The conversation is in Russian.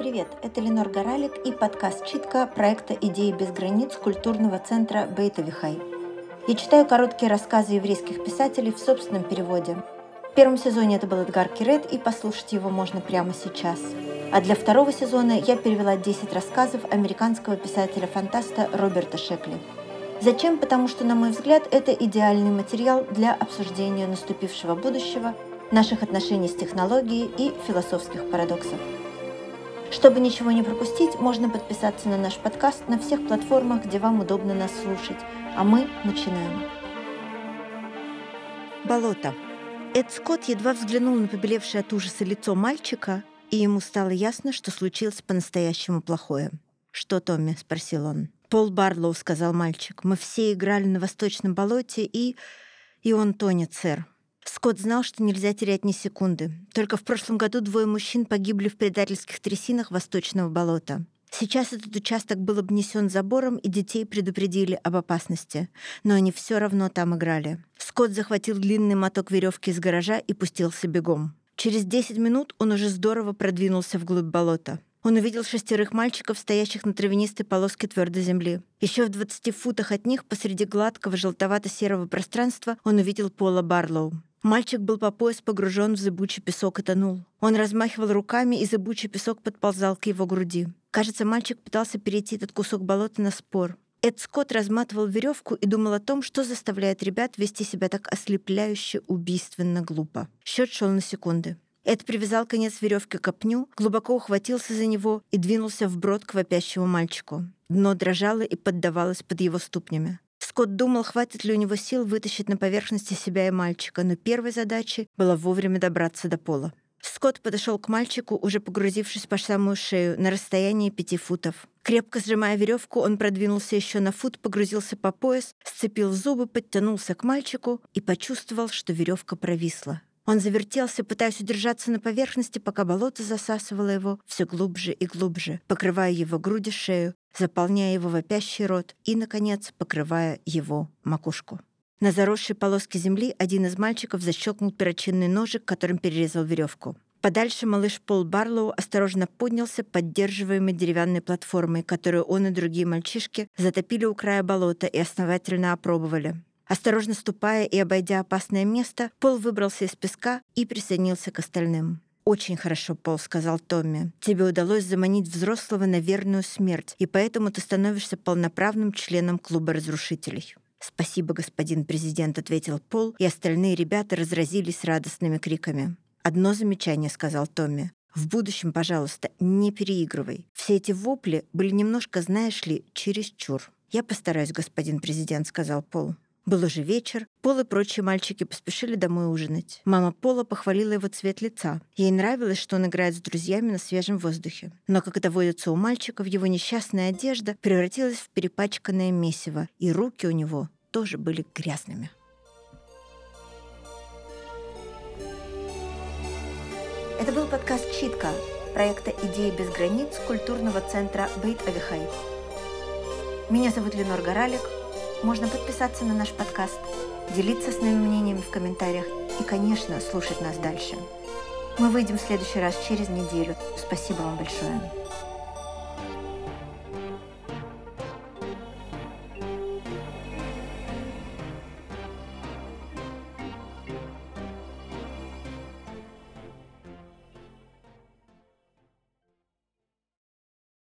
Привет, это Ленор Горалик и подкаст «Читка» проекта «Идеи без границ» культурного центра Бейтовихай. Я читаю короткие рассказы еврейских писателей в собственном переводе. В первом сезоне это был Эдгар Кирет, и послушать его можно прямо сейчас. А для второго сезона я перевела 10 рассказов американского писателя-фантаста Роберта Шекли. Зачем? Потому что, на мой взгляд, это идеальный материал для обсуждения наступившего будущего, наших отношений с технологией и философских парадоксов. Чтобы ничего не пропустить, можно подписаться на наш подкаст на всех платформах, где вам удобно нас слушать. А мы начинаем. Болото. Эд Скотт едва взглянул на побелевшее от ужаса лицо мальчика, и ему стало ясно, что случилось по-настоящему плохое. «Что, Томми?» — спросил он. «Пол Барлоу», — сказал мальчик. «Мы все играли на Восточном болоте, и...» «И он тонет, сэр. Скотт знал, что нельзя терять ни секунды. Только в прошлом году двое мужчин погибли в предательских трясинах Восточного болота. Сейчас этот участок был обнесен забором, и детей предупредили об опасности. Но они все равно там играли. Скотт захватил длинный моток веревки из гаража и пустился бегом. Через 10 минут он уже здорово продвинулся вглубь болота. Он увидел шестерых мальчиков, стоящих на травянистой полоске твердой земли. Еще в 20 футах от них, посреди гладкого желтовато-серого пространства, он увидел Пола Барлоу. Мальчик был по пояс погружен в зыбучий песок и тонул. Он размахивал руками, и зыбучий песок подползал к его груди. Кажется, мальчик пытался перейти этот кусок болота на спор. Эд Скотт разматывал веревку и думал о том, что заставляет ребят вести себя так ослепляюще, убийственно глупо. Счет шел на секунды. Эд привязал конец веревки к копню, глубоко ухватился за него и двинулся вброд к вопящему мальчику. Дно дрожало и поддавалось под его ступнями. Скотт думал, хватит ли у него сил вытащить на поверхности себя и мальчика, но первой задачей было вовремя добраться до пола. Скотт подошел к мальчику, уже погрузившись по самую шею, на расстоянии пяти футов. Крепко сжимая веревку, он продвинулся еще на фут, погрузился по пояс, сцепил зубы, подтянулся к мальчику и почувствовал, что веревка провисла. Он завертелся, пытаясь удержаться на поверхности, пока болото засасывало его все глубже и глубже, покрывая его груди, шею, заполняя его вопящий рот и, наконец, покрывая его макушку. На заросшей полоске земли один из мальчиков защелкнул перочинный ножик, которым перерезал веревку. Подальше малыш Пол Барлоу осторожно поднялся, поддерживаемый деревянной платформой, которую он и другие мальчишки затопили у края болота и основательно опробовали. Осторожно ступая и обойдя опасное место, Пол выбрался из песка и присоединился к остальным. «Очень хорошо, Пол», — сказал Томми. «Тебе удалось заманить взрослого на верную смерть, и поэтому ты становишься полноправным членом клуба разрушителей». «Спасибо, господин президент», — ответил Пол, и остальные ребята разразились радостными криками. «Одно замечание», — сказал Томми. «В будущем, пожалуйста, не переигрывай. Все эти вопли были немножко, знаешь ли, чересчур». «Я постараюсь, господин президент», — сказал Пол. Был уже вечер, Пол и прочие мальчики поспешили домой ужинать. Мама Пола похвалила его цвет лица. Ей нравилось, что он играет с друзьями на свежем воздухе. Но, как это водится у мальчиков, его несчастная одежда превратилась в перепачканное месиво, и руки у него тоже были грязными. Это был подкаст «Читка» проекта «Идеи без границ» культурного центра Бейт Авихай. Меня зовут Ленор Горалик – можно подписаться на наш подкаст, делиться с нами мнениями в комментариях и, конечно, слушать нас дальше. Мы выйдем в следующий раз через неделю. Спасибо вам большое.